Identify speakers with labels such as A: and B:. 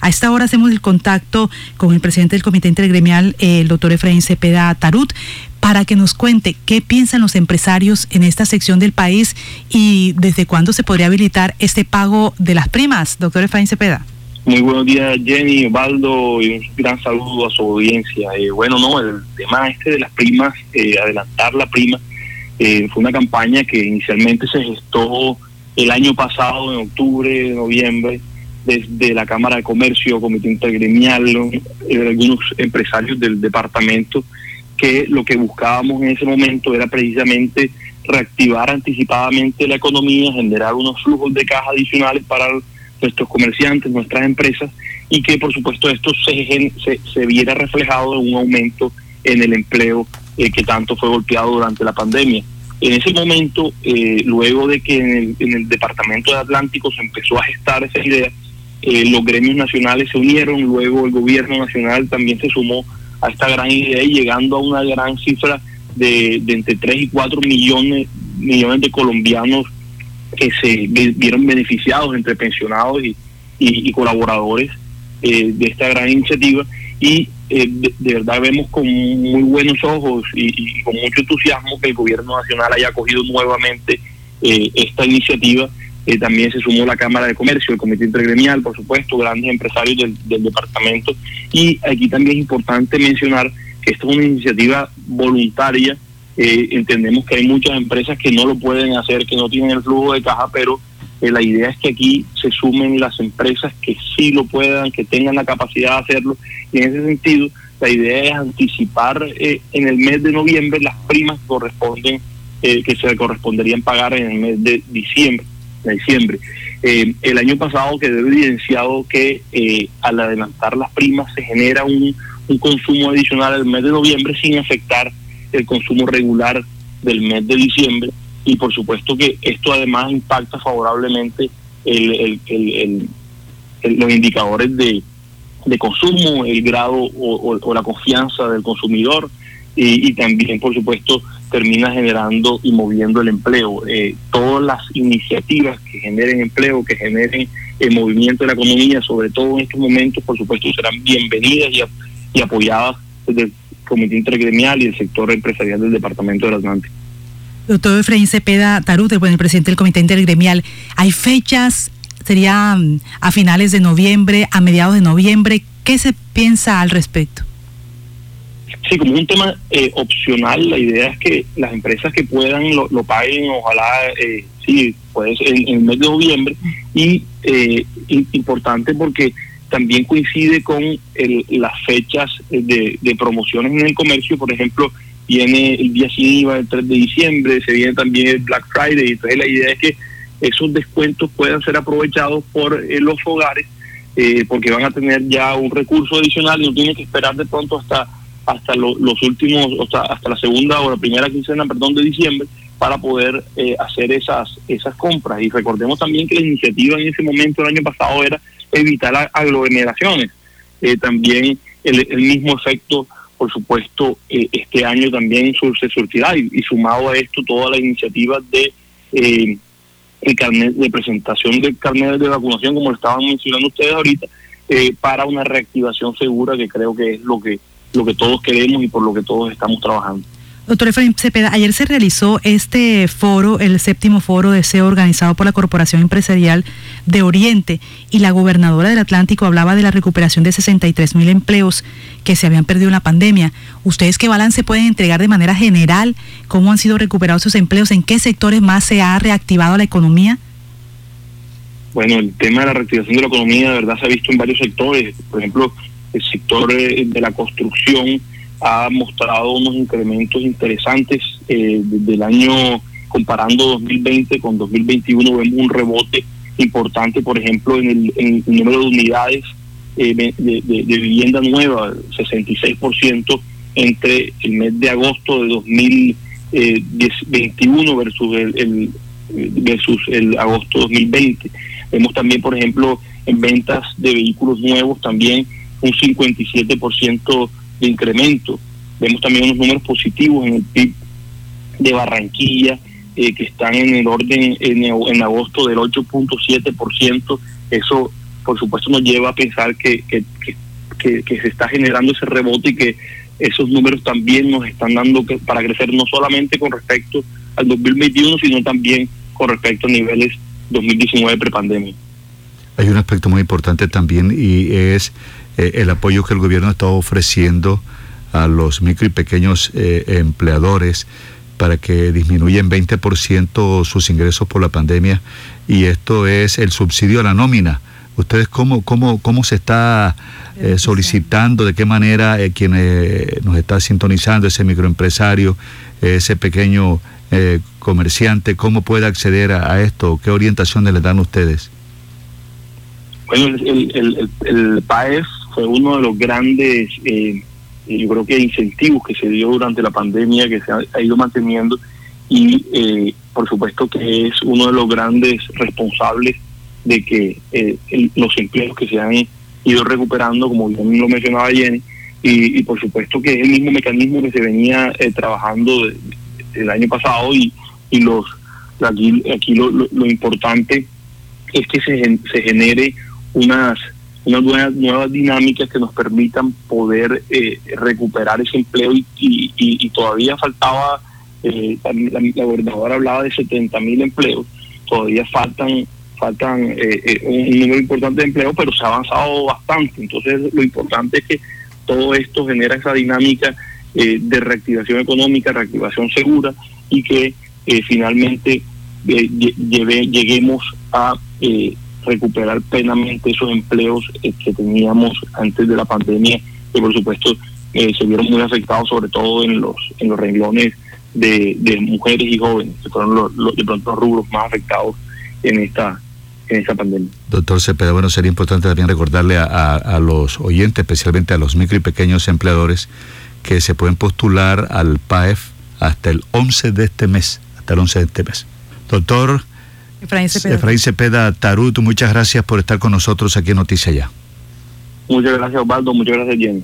A: A esta hora hacemos el contacto con el presidente del Comité Intergremial, el doctor Efraín Cepeda Tarut, para que nos cuente qué piensan los empresarios en esta sección del país y desde cuándo se podría habilitar este pago de las primas. Doctor Efraín Cepeda.
B: Muy buenos días, Jenny, Osvaldo, y un gran saludo a su audiencia. Eh, bueno, no, el tema este de las primas, eh, adelantar la prima, eh, fue una campaña que inicialmente se gestó el año pasado, en octubre, noviembre, desde la Cámara de Comercio, Comité Intergremial, algunos empresarios del departamento, que lo que buscábamos en ese momento era precisamente reactivar anticipadamente la economía, generar unos flujos de caja adicionales para nuestros comerciantes, nuestras empresas, y que por supuesto esto se, se, viera reflejado en un aumento en el empleo eh, que tanto fue golpeado durante la pandemia. En ese momento, eh, luego de que en el, Departamento de Atlántico se empezó a gestar esa idea, eh, los gremios nacionales se unieron, luego el gobierno nacional también se sumó a esta gran idea y llegando a una gran cifra de, entre 3 y 4 millones, millones de colombianos que se vieron beneficiados entre pensionados y, y, colaboradores eh, de esta gran iniciativa y eh, de, verdad vemos con muy buenos ojos y, con mucho entusiasmo que el gobierno nacional haya acogido nuevamente eh, esta iniciativa. También se sumó la Cámara de Comercio, el Comité Intergremial, por supuesto, grandes empresarios del, departamento. Y aquí también es importante mencionar que esta es una iniciativa voluntaria eh, entendemos que hay muchas empresas que no lo pueden hacer, que no tienen el flujo de caja, pero eh, la idea es que aquí se sumen las empresas que sí lo puedan, que tengan la capacidad de hacerlo. Y en ese sentido, la idea es anticipar eh, en el mes de noviembre las primas que corresponden, que se corresponderían pagar en el mes de diciembre. De diciembre. el año pasado quedó evidenciado que al adelantar las primas se genera un, un consumo adicional el mes de noviembre sin afectar el consumo regular del mes de diciembre y por supuesto que esto además impacta favorablemente el, los indicadores de, de, consumo, el grado o, la confianza del consumidor y, también por supuesto termina generando y moviendo el empleo. Eh, todas las iniciativas que generen empleo, que generen el movimiento de la economía, sobre todo en estos momentos, por supuesto serán bienvenidas y, apoyadas desde Comité Intergremial y el sector empresarial del Departamento del Atlántico.
A: Doctor Efraín Cepeda Tarut, el presidente del Comité Intergremial, ¿hay fechas? ¿Sería mm, a finales de noviembre, a mediados de noviembre? ¿Qué se piensa al respecto?
B: Sí, como un tema eh, opcional, la idea es que las empresas que puedan lo, paguen, ojalá, eh, sí, pues en, el mes de noviembre. Y eh, importante porque también coincide con las fechas de, promociones en el comercio, por ejemplo, viene el día sin IVA el 3 de diciembre, se viene también el Black Friday, entonces la idea es que esos descuentos puedan ser aprovechados por eh, los hogares eh, porque van a tener ya un recurso adicional y no tienen que esperar de pronto hasta hasta los últimos, hasta, hasta la segunda o la primera quincena, perdón, de diciembre para poder eh, hacer esas esas compras. Y recordemos también que la iniciativa en ese momento, el año pasado, era evitar aglomeraciones. Eh, también el, mismo efecto, por supuesto, eh, este año también se surtirá y, sumado a esto todas las iniciativas de eh, de presentación del carnet de vacunación, como lo estaban mencionando ustedes ahorita, para una reactivación segura que creo que es lo que lo que todos queremos y por lo que todos estamos trabajando.
A: Doctor Efraín Cepeda, ayer se realizó este foro, el séptimo foro de SEO organizado por la Corporación Empresarial de Oriente y la gobernadora del Atlántico hablaba de la recuperación de 63 mil empleos que se habían perdido en la pandemia. ¿Ustedes qué balance pueden entregar de manera general? ¿Cómo han sido recuperados esos empleos? ¿En qué sectores más se ha reactivado la economía?
B: Bueno, el tema de la reactivación de la economía de verdad se ha visto en varios sectores. Por ejemplo, el sector eh, de la construcción ha mostrado unos incrementos interesantes eh, desde el año comparando 2020 con 2021 vemos un rebote importante por ejemplo en el, número de unidades eh, de, vivienda nueva 66% entre el mes de agosto de 2021 versus el, versus el agosto 2020 vemos también por ejemplo en ventas de vehículos nuevos también un 57% de incremento. Vemos también unos números positivos en el PIB de Barranquilla, eh, que están en el orden en, agosto del 8.7%. Eso por supuesto nos lleva a pensar que, que, que, se está generando ese rebote y que esos números también nos están dando para crecer no solamente con respecto al 2021, sino también con respecto a niveles 2019 prepandemia.
C: Hay un aspecto muy importante también y es eh, el apoyo que el gobierno está ofreciendo a los micro y pequeños eh, empleadores para que disminuyan 20% sus ingresos por la pandemia y esto es el subsidio a la nómina. ¿Ustedes cómo, cómo, cómo se está eh, solicitando, de qué manera eh, quien nos está sintonizando, ese microempresario, ese pequeño eh, comerciante, cómo puede acceder a, esto? ¿Qué orientaciones le dan ustedes?
B: Bueno, el, el, el, PAEF fue uno de los grandes, yo creo que incentivos que se dio durante la pandemia, que se ha, ido manteniendo y por supuesto que es uno de los grandes responsables de que eh, los empleos que se han ido recuperando, como bien lo mencionaba Jenny, y, por supuesto que es el mismo mecanismo que se venía eh, trabajando el año pasado y, y los aquí, aquí lo, lo, importante es que se, se genere unas unas nuevas, nuevas dinámicas que nos permitan poder eh, recuperar ese empleo y, todavía faltaba, la, la, gobernadora hablaba de 70 mil empleos, todavía faltan faltan eh, eh, un número importante de empleos, pero se ha avanzado bastante. Entonces, lo importante es que todo esto genera esa dinámica eh, de reactivación económica, reactivación segura y que finalmente lleguemos a recuperar plenamente esos empleos que teníamos antes de la pandemia, que por supuesto se vieron muy afectados, sobre todo en los en los renglones de, mujeres y jóvenes, que fueron los, de pronto los rubros más afectados en esta en esa pandemia.
C: Doctor Cepeda, bueno, sería importante también recordarle a, los oyentes, especialmente a los micro y pequeños empleadores, que se pueden postular al PAEF hasta el 11 de este mes, hasta el 11 de este mes. Doctor Efraín Cepeda, Efraín Cepeda Tarut, muchas gracias por estar con nosotros aquí en Noticia Ya.
B: Muchas gracias, Osvaldo. Muchas gracias, Jenny.